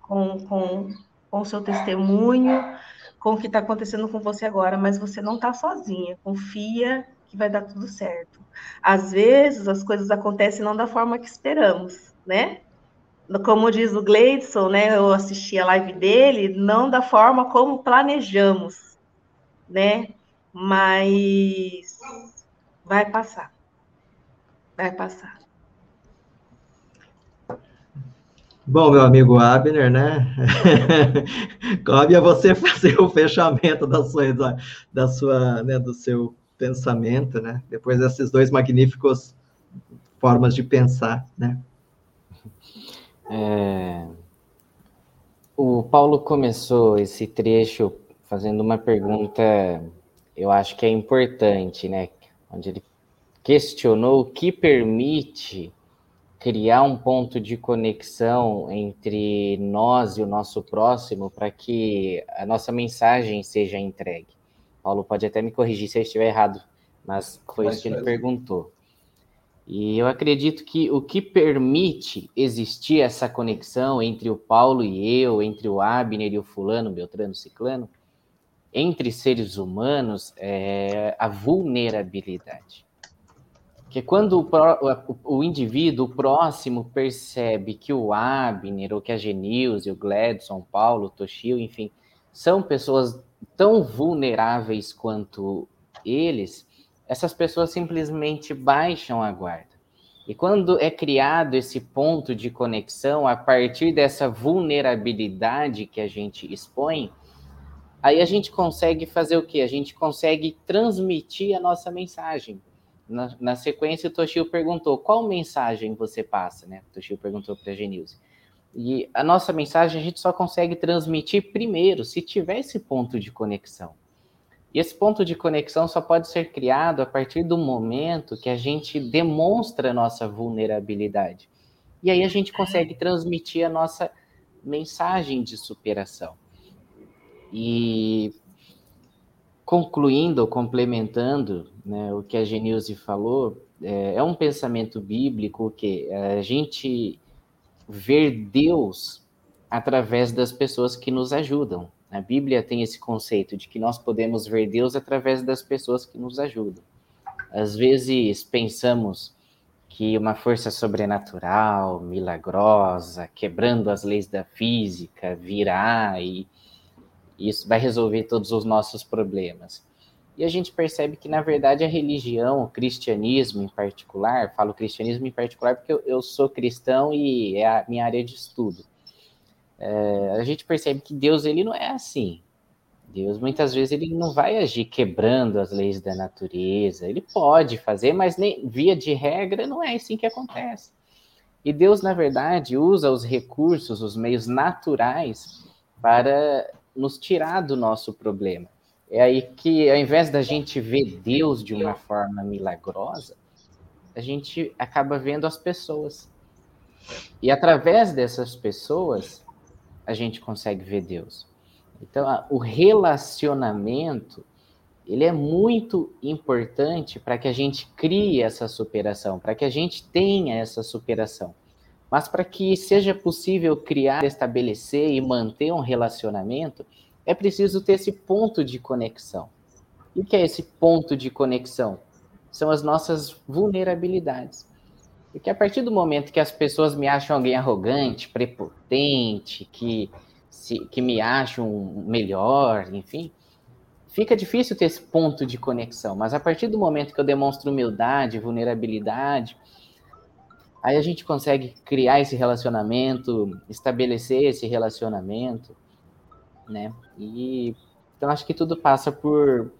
com, com, com o seu testemunho, com o que está acontecendo com você agora. Mas você não está sozinha. Confia que vai dar tudo certo. Às vezes as coisas acontecem não da forma que esperamos, né? Como diz o Gleidson, né, eu assisti a live dele, não da forma como planejamos, né, mas vai passar, vai passar. Bom, meu amigo Abner, né? Cabe a você fazer o fechamento da sua, da sua, né, do seu pensamento, né? Depois desses dois magníficos formas de pensar, né? É... O Paulo começou esse trecho fazendo uma pergunta, eu acho que é importante, né? Onde ele questionou o que permite criar um ponto de conexão entre nós e o nosso próximo para que a nossa mensagem seja entregue. Paulo pode até me corrigir se eu estiver errado, mas foi isso que ele perguntou. E eu acredito que o que permite existir essa conexão entre o Paulo e eu, entre o Abner e o fulano, Beltrano, Ciclano, entre seres humanos, é a vulnerabilidade. Porque quando o, o, o, indivíduo, o próximo, percebe que o Abner, ou que a Genilze, o Gladson, o Paulo, o Toshio, enfim, são pessoas tão vulneráveis quanto eles, essas pessoas simplesmente baixam a guarda. E quando é criado esse ponto de conexão, a partir dessa vulnerabilidade que a gente expõe, aí a gente consegue fazer o quê? A gente consegue transmitir a nossa mensagem. Na, na sequência, o Toshio perguntou, qual mensagem você passa? Né? O Toshio perguntou para a Genilze. E a nossa mensagem a gente só consegue transmitir primeiro se tiver esse ponto de conexão. E esse ponto de conexão só pode ser criado a partir do momento que a gente demonstra a nossa vulnerabilidade. E aí a gente consegue transmitir a nossa mensagem de superação. E concluindo, complementando né, o que a Genilze falou, é, é um pensamento bíblico que a gente ver Deus através das pessoas que nos ajudam. A Bíblia tem esse conceito de que nós podemos ver Deus através das pessoas que nos ajudam. Às vezes pensamos que uma força sobrenatural, milagrosa, quebrando as leis da física, virá e isso vai resolver todos os nossos problemas. E a gente percebe que, na verdade, a religião, o cristianismo em particular, falo cristianismo em particular porque eu, eu sou cristão e é a minha área de estudo é, a gente percebe que Deus ele não é assim. Deus muitas vezes ele não vai agir quebrando as leis da natureza. Ele pode fazer, mas nem, via de regra não é assim que acontece. E Deus, na verdade, usa os recursos, os meios naturais para nos tirar do nosso problema. É aí que, ao invés da gente ver Deus de uma forma milagrosa, a gente acaba vendo as pessoas. E através dessas pessoas, a gente consegue ver Deus. Então, o relacionamento ele é muito importante para que a gente crie essa superação, para que a gente tenha essa superação. Mas para que seja possível criar, estabelecer e manter um relacionamento, é preciso ter esse ponto de conexão. E o que é esse ponto de conexão? São as nossas vulnerabilidades. Porque a partir do momento que as pessoas me acham alguém arrogante, prepotente, que, se, que me acham melhor, enfim, fica difícil ter esse ponto de conexão. Mas a partir do momento que eu demonstro humildade, vulnerabilidade, aí a gente consegue criar esse relacionamento, estabelecer esse relacionamento, né? E então acho que tudo passa por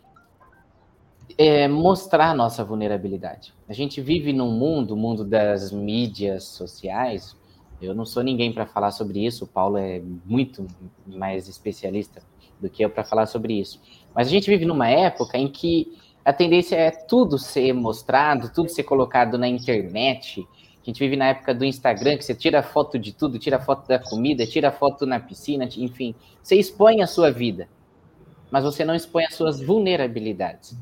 é, mostrar nossa vulnerabilidade. A gente vive num mundo, mundo das mídias sociais. Eu não sou ninguém para falar sobre isso. O Paulo é muito mais especialista do que eu para falar sobre isso. Mas a gente vive numa época em que a tendência é tudo ser mostrado, tudo ser colocado na internet. A gente vive na época do Instagram, que você tira foto de tudo, tira foto da comida, tira foto na piscina, enfim. Você expõe a sua vida, mas você não expõe as suas vulnerabilidades.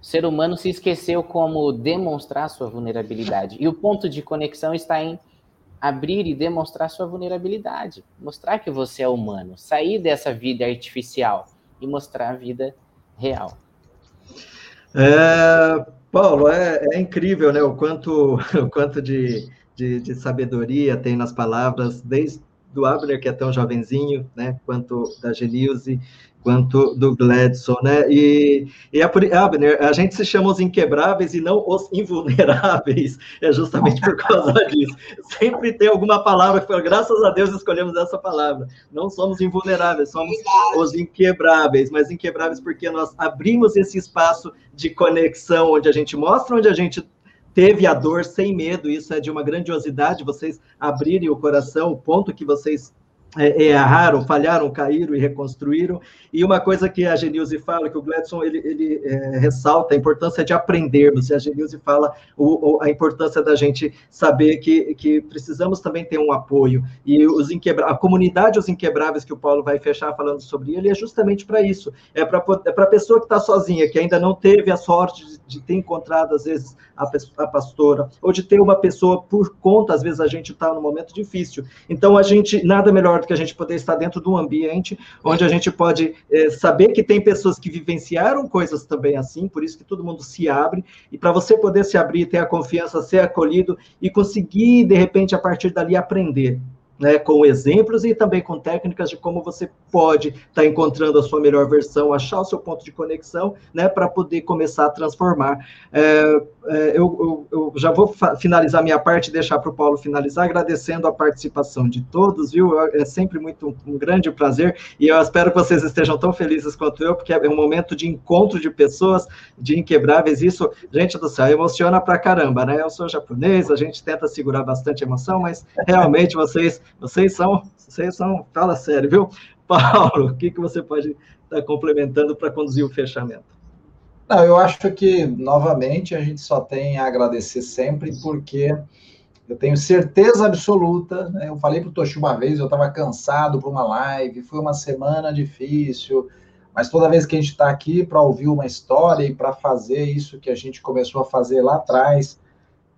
O ser humano se esqueceu como demonstrar sua vulnerabilidade. E o ponto de conexão está em abrir e demonstrar sua vulnerabilidade. Mostrar que você é humano. Sair dessa vida artificial e mostrar a vida real. É, Paulo, é, é, incrível né, o quanto, o quanto de, de, de sabedoria tem nas palavras, desde do Abner, que é tão jovenzinho, né, quanto da Genilze, quanto do Gladson, né? E, e é por, Abner, a gente se chama os inquebráveis e não os invulneráveis, é justamente por causa disso. Sempre tem alguma palavra que fala, graças a Deus escolhemos essa palavra. Não somos invulneráveis, somos os inquebráveis, mas inquebráveis porque nós abrimos esse espaço de conexão, onde a gente mostra onde a gente teve a dor sem medo, isso é de uma grandiosidade, vocês abrirem o coração, o ponto que vocês é, erraram, falharam, caíram e reconstruíram. E uma coisa que a Genilze fala, que o Gladson ele, ele é, ressalta a importância de aprendermos, e a Genilze fala o, o, a importância da gente saber que, que precisamos também ter um apoio. E os a comunidade Os Inquebráveis, que o Paulo vai fechar falando sobre ele, é justamente para isso. É para é a pessoa que está sozinha, que ainda não teve a sorte de, de ter encontrado, às vezes, a, a, pastora, ou de ter uma pessoa por conta, às vezes a gente está num momento difícil. Então, a gente, nada melhor que a gente poder estar dentro de um ambiente onde a gente pode é, saber que tem pessoas que vivenciaram coisas também assim, por isso que todo mundo se abre, e para você poder se abrir, ter a confiança, ser acolhido e conseguir, de repente, a partir dali aprender né, com exemplos e também com técnicas de como você pode estar tá encontrando a sua melhor versão, achar o seu ponto de conexão, né, para poder começar a transformar. É, é, eu, eu, eu, já vou finalizar minha parte deixar para o Paulo finalizar, agradecendo a participação de todos, viu? É sempre muito um, um grande prazer e eu espero que vocês estejam tão felizes quanto eu, porque é um momento de encontro de pessoas, de inquebráveis. Isso, gente do céu, emociona pra caramba, né? Eu sou japonês, a gente tenta segurar bastante emoção, mas realmente vocês vocês são, vocês são, fala sério, viu? Paulo, o que, que você pode estar complementando para conduzir o fechamento? Não, eu acho que, novamente, a gente só tem a agradecer sempre, porque eu tenho certeza absoluta, né? eu falei para o Toshi uma vez, eu estava cansado para uma live, foi uma semana difícil, mas toda vez que a gente está aqui para ouvir uma história e para fazer isso que a gente começou a fazer lá atrás,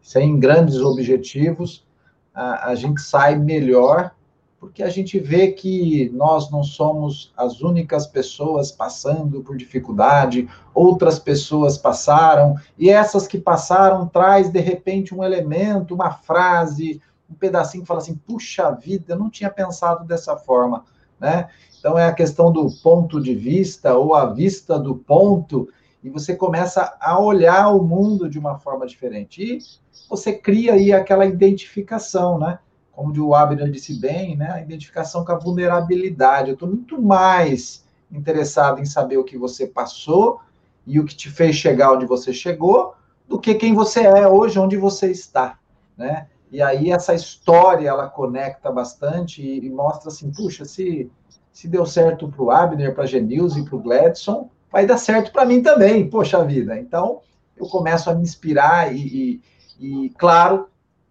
sem grandes objetivos, a, a gente sai melhor, porque a gente vê que nós não somos as únicas pessoas passando por dificuldade, outras pessoas passaram, e essas que passaram traz de repente um elemento, uma frase, um pedacinho que fala assim: puxa vida, eu não tinha pensado dessa forma, né? Então é a questão do ponto de vista ou a vista do ponto e você começa a olhar o mundo de uma forma diferente. E você cria aí aquela identificação, né? Como o Abner disse bem, né? A identificação com a vulnerabilidade. Eu estou muito mais interessado em saber o que você passou e o que te fez chegar onde você chegou, do que quem você é hoje, onde você está, né? E aí essa história ela conecta bastante e, mostra assim, puxa, se se deu certo para o Abner, para a Genilze e para o Gladson, vai dar certo para mim também, poxa vida. Então, eu começo a me inspirar e, e, e, claro,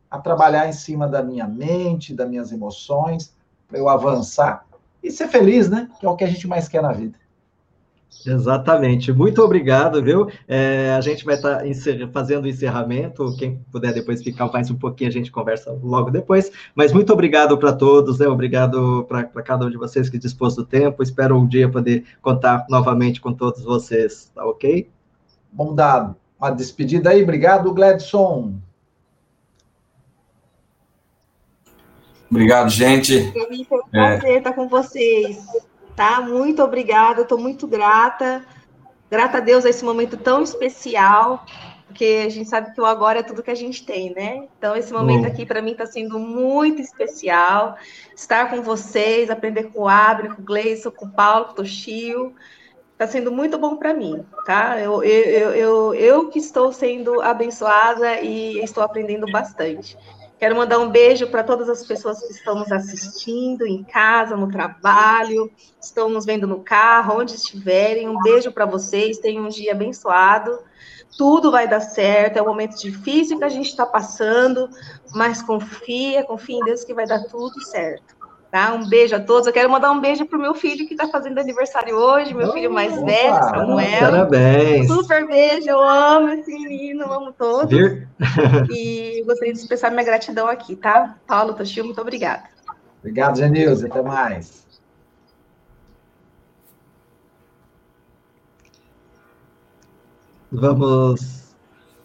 a trabalhar em cima da minha mente, das minhas emoções, para eu avançar e ser feliz, né? Que é o que a gente mais quer na vida. Exatamente. Muito obrigado, viu? É, a gente vai estar tá fazendo o encerramento. Quem puder depois ficar mais um pouquinho, a gente conversa logo depois. Mas muito obrigado para todos, né? Obrigado para cada um de vocês que dispôs do tempo. Espero um dia poder contar novamente com todos vocês, tá ok? Vamos dar uma despedida aí. Obrigado, Gladson. Obrigado, gente. Foi um prazer é... estar com vocês tá? Muito obrigada, estou muito grata. Grata a Deus a esse momento tão especial, porque a gente sabe que o agora é tudo que a gente tem, né? Então, esse momento aqui para mim está sendo muito especial. Estar com vocês, aprender com o Abre, com o Gleison, com o Paulo, com o Toshio. Está sendo muito bom para mim, tá? Eu, eu, eu, eu que estou sendo abençoada e estou aprendendo bastante. Quero mandar um beijo para todas as pessoas que estão nos assistindo em casa, no trabalho, estão nos vendo no carro, onde estiverem. Um beijo para vocês. Tenham um dia abençoado. Tudo vai dar certo. É um momento difícil que a gente está passando, mas confia, confia em Deus que vai dar tudo certo. Tá? Um beijo a todos. Eu quero mandar um beijo para o meu filho que está fazendo aniversário hoje, meu filho mais Opa, velho, Samuel. Parabéns. Super beijo, eu amo esse menino, amo todos. Vir? E gostaria de expressar minha gratidão aqui, tá? Paulo, Toshio, muito obrigada. Obrigado, Genilza. Até mais. Vamos.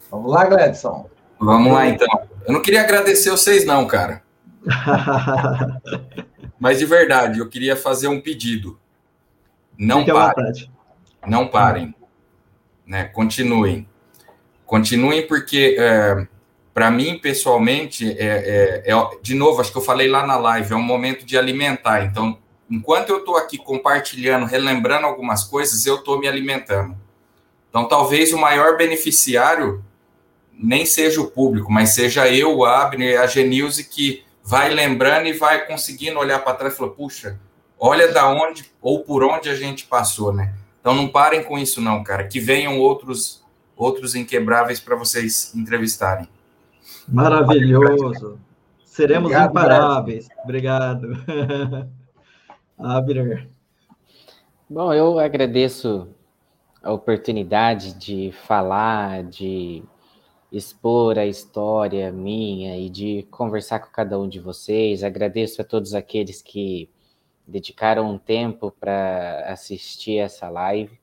Vamos lá, Gladson. Vamos lá, então. Eu não queria agradecer vocês, não, cara. Mas de verdade, eu queria fazer um pedido. Não Fique parem. Não parem. Né? Continuem. Continuem, porque é, para mim, pessoalmente, é, é, é, de novo, acho que eu falei lá na live, é um momento de alimentar. Então, enquanto eu estou aqui compartilhando, relembrando algumas coisas, eu estou me alimentando. Então, talvez o maior beneficiário nem seja o público, mas seja eu, o Abner, a Genilze, que vai lembrando e vai conseguindo olhar para trás e falar, puxa, olha da onde ou por onde a gente passou, né? Então não parem com isso não, cara. Que venham outros outros inquebráveis para vocês entrevistarem. Maravilhoso. Seremos Obrigado, imparáveis. Obrigado. Abner. Bom, eu agradeço a oportunidade de falar, de expor a história minha e de conversar com cada um de vocês. Agradeço a todos aqueles que dedicaram um tempo para assistir essa live.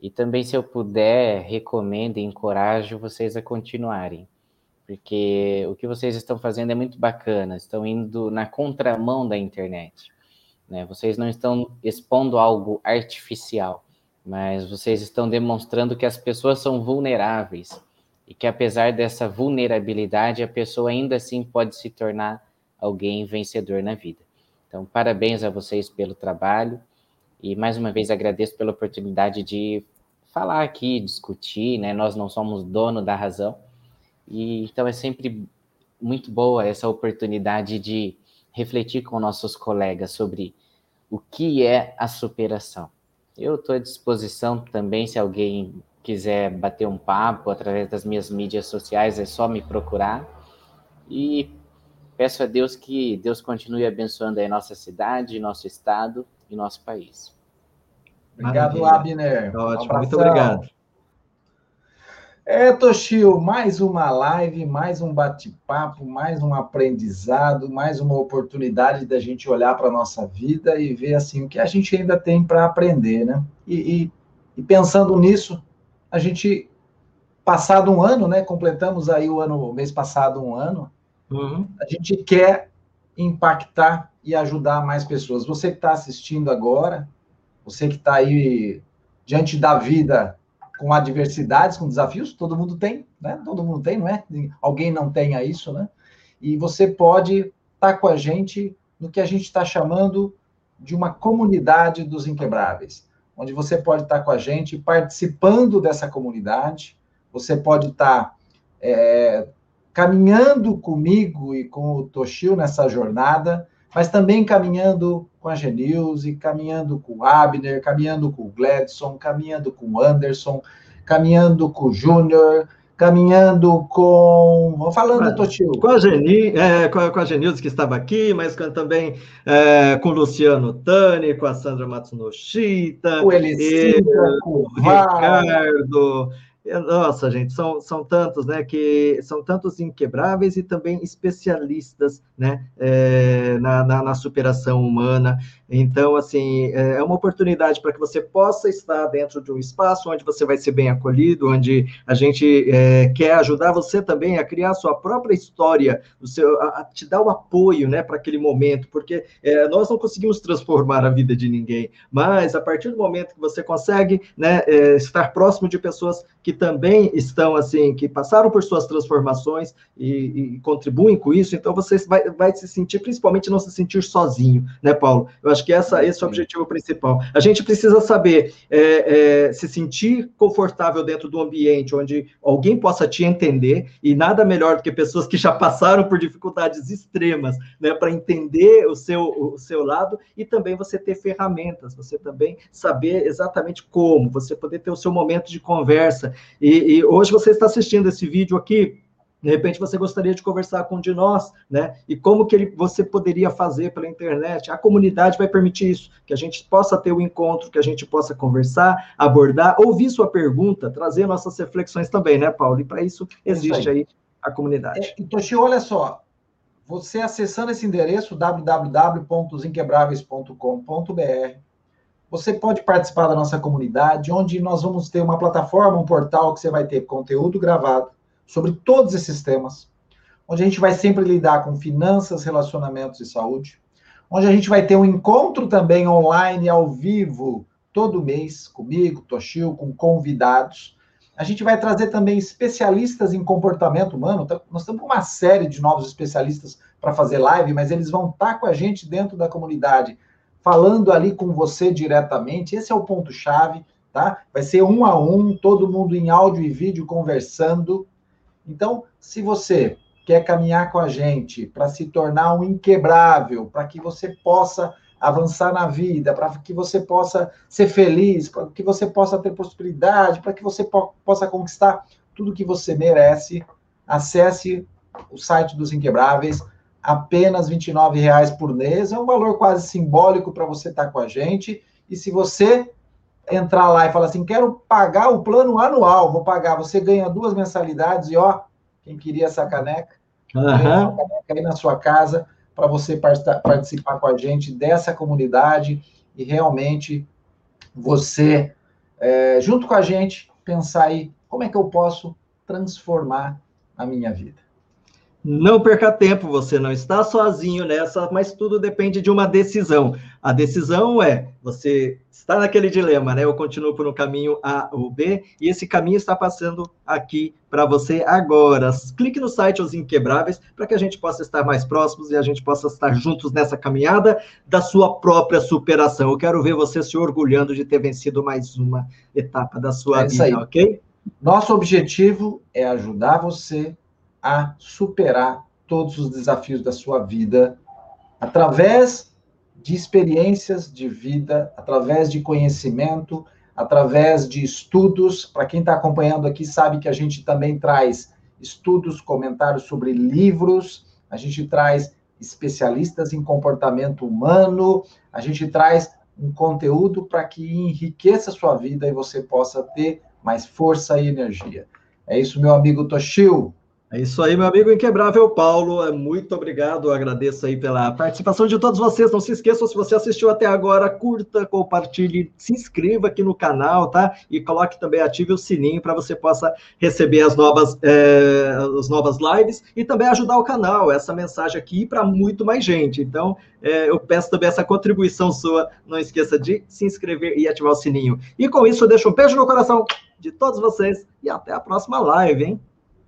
E também, se eu puder, recomendo e encorajo vocês a continuarem, porque o que vocês estão fazendo é muito bacana, estão indo na contramão da internet. Né? Vocês não estão expondo algo artificial, mas vocês estão demonstrando que as pessoas são vulneráveis e que, apesar dessa vulnerabilidade, a pessoa ainda assim pode se tornar alguém vencedor na vida. Então, parabéns a vocês pelo trabalho e mais uma vez agradeço pela oportunidade de falar aqui, discutir, né? Nós não somos dono da razão. E então é sempre muito boa essa oportunidade de refletir com nossos colegas sobre o que é a superação. Eu estou à disposição também, se alguém quiser bater um papo através das minhas mídias sociais, é só me procurar. E peço a Deus que Deus continue abençoando a nossa cidade, nosso estado e nosso país. Obrigado, Maravilha. Abner. Ótimo, um muito obrigado. É, Toshio, mais uma live, mais um bate-papo, mais um aprendizado, mais uma oportunidade da gente olhar para a nossa vida e ver assim o que a gente ainda tem para aprender, né? E, e, e, pensando nisso, a gente, passado um ano, né? Completamos aí o ano, mês passado um ano, uhum. a gente quer impactar e ajudar mais pessoas. Você que está assistindo agora, você que está aí diante da vida com adversidades, com desafios, todo mundo tem, né? Todo mundo tem, não é? Alguém não tenha isso, né? E você pode estar tá com a gente no que a gente está chamando de uma comunidade dos inquebráveis, onde você pode estar com a gente participando dessa comunidade, você pode estar é, caminhando comigo e com o Toshio nessa jornada, mas também caminhando com a Genilze, caminhando com o Abner, caminhando com o Gladson, caminhando com o Anderson, caminhando com o Júnior, caminhando com. Falando, Totil. Com a, Geni, é, com, a, com a que estava aqui, mas com, também é, com o Luciano Tani, com a Sandra Matsunoshita, o Elicida, com o Ricardo. Nossa, gente, são, são tantos, né, que são tantos inquebráveis e também especialistas, né, é, na, na, na, superação humana. Então, assim, é, é uma oportunidade para que você possa estar dentro de um espaço onde você vai ser bem acolhido, onde a gente é, quer ajudar você também a criar a sua própria história, o seu, a, a te dar o apoio, né, para aquele momento, porque é, nós não conseguimos transformar a vida de ninguém, mas a partir do momento que você consegue, né, é, estar próximo de pessoas que também estão, assim, que passaram por suas transformações e, e contribuem com isso, então você vai, vai se sentir, principalmente não se sentir sozinho, né, Paulo? Eu acho que essa, esse é o objetivo principal. A gente precisa saber é, é, se sentir confortável dentro do ambiente onde alguém possa te entender, e nada melhor do que pessoas que já passaram por dificuldades extremas, né, para entender o seu, o seu lado, e também você ter ferramentas, você também saber exatamente como, você poder ter o seu momento de conversa. E, e hoje você está assistindo esse vídeo aqui de repente você gostaria de conversar com um de nós, né? E como que ele, você poderia fazer pela internet? A comunidade vai permitir isso, que a gente possa ter o um encontro, que a gente possa conversar, abordar, ouvir sua pergunta, trazer nossas reflexões também, né, Paulo? E para isso existe isso aí. aí. a comunidade. É, Toshi, olha só, você acessando esse endereço www.inquebráveis.com.br, você pode participar da nossa comunidade, onde nós vamos ter uma plataforma, um portal que você vai ter conteúdo gravado sobre todos esses temas, onde a gente vai sempre lidar com finanças, relacionamentos e saúde, onde a gente vai ter um encontro também online, ao vivo, todo mês, comigo, Toshio, com convidados. A gente vai trazer também especialistas em comportamento humano. Nós estamos com uma série de novos especialistas para fazer live, mas eles vão estar com a gente dentro da comunidade, falando ali com você diretamente. Esse é o ponto-chave, tá? Vai ser um a um, todo mundo em áudio e vídeo conversando. Então, se você quer caminhar com a gente para se tornar um inquebrável, para que você possa avançar na vida, para que você possa ser feliz, para que você possa ter prosperidade, para que você po possa conquistar tudo que você merece, acesse o site dos Inquebráveis, apenas R$ reais por mês, é um valor quase simbólico para você estar tá com a gente. E se você entrar lá e falar assim, quero pagar o plano anual, vou pagar, você ganha duas mensalidades e ó, quem queria essa caneca, uhum. essa caneca aí na sua casa para você participar com a gente dessa comunidade e realmente você, é, junto com a gente, pensar aí como é que eu posso transformar a minha vida. Não perca tempo, você não está sozinho nessa, mas tudo depende de uma decisão. A decisão é, você está naquele dilema, né? Eu continuo por um caminho A ou B, e esse caminho está passando aqui para você agora. Clique no site Os Inquebráveis para que a gente possa estar mais próximos e a gente possa estar juntos nessa caminhada da sua própria superação. Eu quero ver você se orgulhando de ter vencido mais uma etapa da sua é vida, ok? Nosso objetivo é ajudar você a superar todos os desafios da sua vida através de experiências de vida, através de conhecimento, através de estudos. Para quem está acompanhando aqui, sabe que a gente também traz estudos, comentários sobre livros, a gente traz especialistas em comportamento humano, a gente traz um conteúdo para que enriqueça a sua vida e você possa ter mais força e energia. É isso, meu amigo Toshio. É isso aí, meu amigo inquebrável Paulo. É muito obrigado. Agradeço aí pela participação de todos vocês. Não se esqueçam, se você assistiu até agora, curta, compartilhe, se inscreva aqui no canal, tá? E coloque também, ative o sininho para você possa receber as novas, é, as novas lives e também ajudar o canal, essa mensagem aqui para muito mais gente. Então, é, eu peço também essa contribuição sua. Não esqueça de se inscrever e ativar o sininho. E com isso, eu deixo um beijo no coração de todos vocês e até a próxima live, hein?